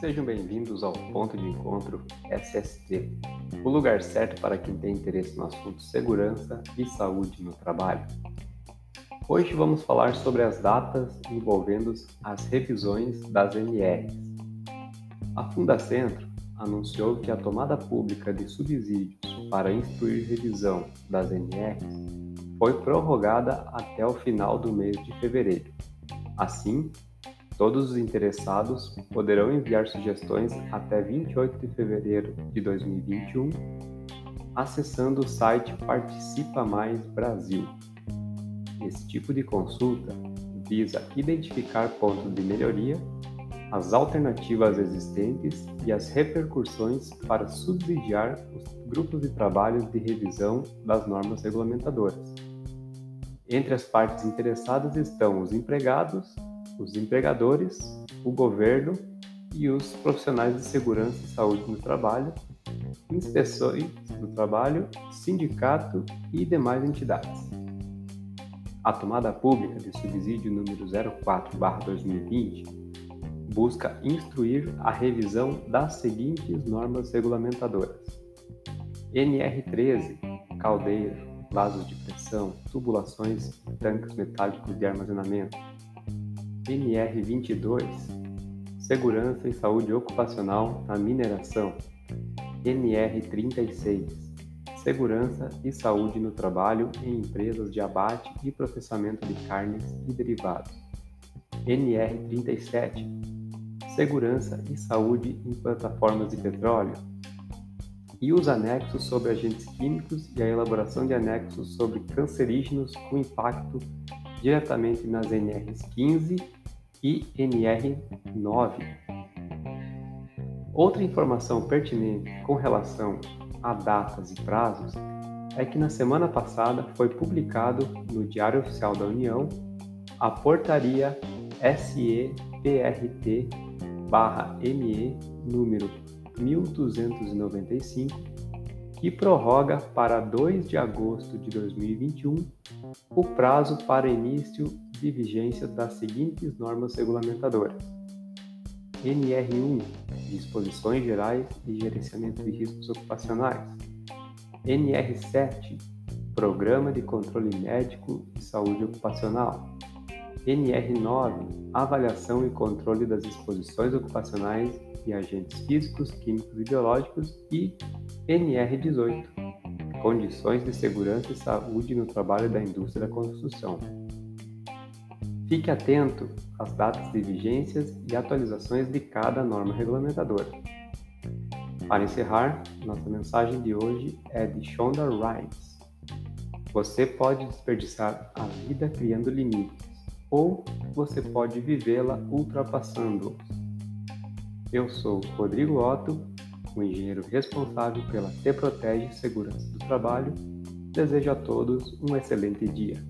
Sejam bem-vindos ao Ponto de Encontro SST, o lugar certo para quem tem interesse no assunto segurança e saúde no trabalho. Hoje vamos falar sobre as datas envolvendo as revisões das NRs. A Fundacentro anunciou que a tomada pública de subsídios para instruir revisão das NRs foi prorrogada até o final do mês de fevereiro. Assim, Todos os interessados poderão enviar sugestões até 28 de fevereiro de 2021 acessando o site Participa Mais Brasil. Esse tipo de consulta visa identificar pontos de melhoria, as alternativas existentes e as repercussões para subsidiar os grupos de trabalho de revisão das normas regulamentadoras. Entre as partes interessadas estão os empregados os empregadores, o governo e os profissionais de segurança e saúde no trabalho, inspeções do trabalho, sindicato e demais entidades. A tomada pública de subsídio número 04/2020 busca instruir a revisão das seguintes normas regulamentadoras: NR13, caldeira, vasos de pressão, tubulações, tanques metálicos de armazenamento, NR22 Segurança e Saúde Ocupacional na Mineração NR36 Segurança e Saúde no Trabalho em Empresas de Abate e Processamento de Carnes e Derivados NR37 Segurança e Saúde em Plataformas de Petróleo e os anexos sobre agentes químicos e a elaboração de anexos sobre cancerígenos com impacto diretamente nas NRs 15 e NR9. Outra informação pertinente com relação a datas e prazos é que na semana passada foi publicado no Diário Oficial da União a portaria SEPRT/ME número 1295, que prorroga para 2 de agosto de 2021 o prazo para início de vigência das seguintes normas regulamentadoras: NR1 Disposições Gerais de Gerenciamento de Riscos Ocupacionais, NR7 Programa de Controle Médico e Saúde Ocupacional, NR9 Avaliação e Controle das Exposições Ocupacionais e Agentes Físicos, Químicos e Biológicos e NR18 Condições de Segurança e Saúde no Trabalho da Indústria da Construção. Fique atento às datas de vigências e atualizações de cada norma regulamentadora. Para encerrar, nossa mensagem de hoje é de Shonda Rhimes. Você pode desperdiçar a vida criando limites, ou você pode vivê-la ultrapassando-os. Eu sou Rodrigo Otto, o engenheiro responsável pela Te Protege Segurança do Trabalho. Desejo a todos um excelente dia.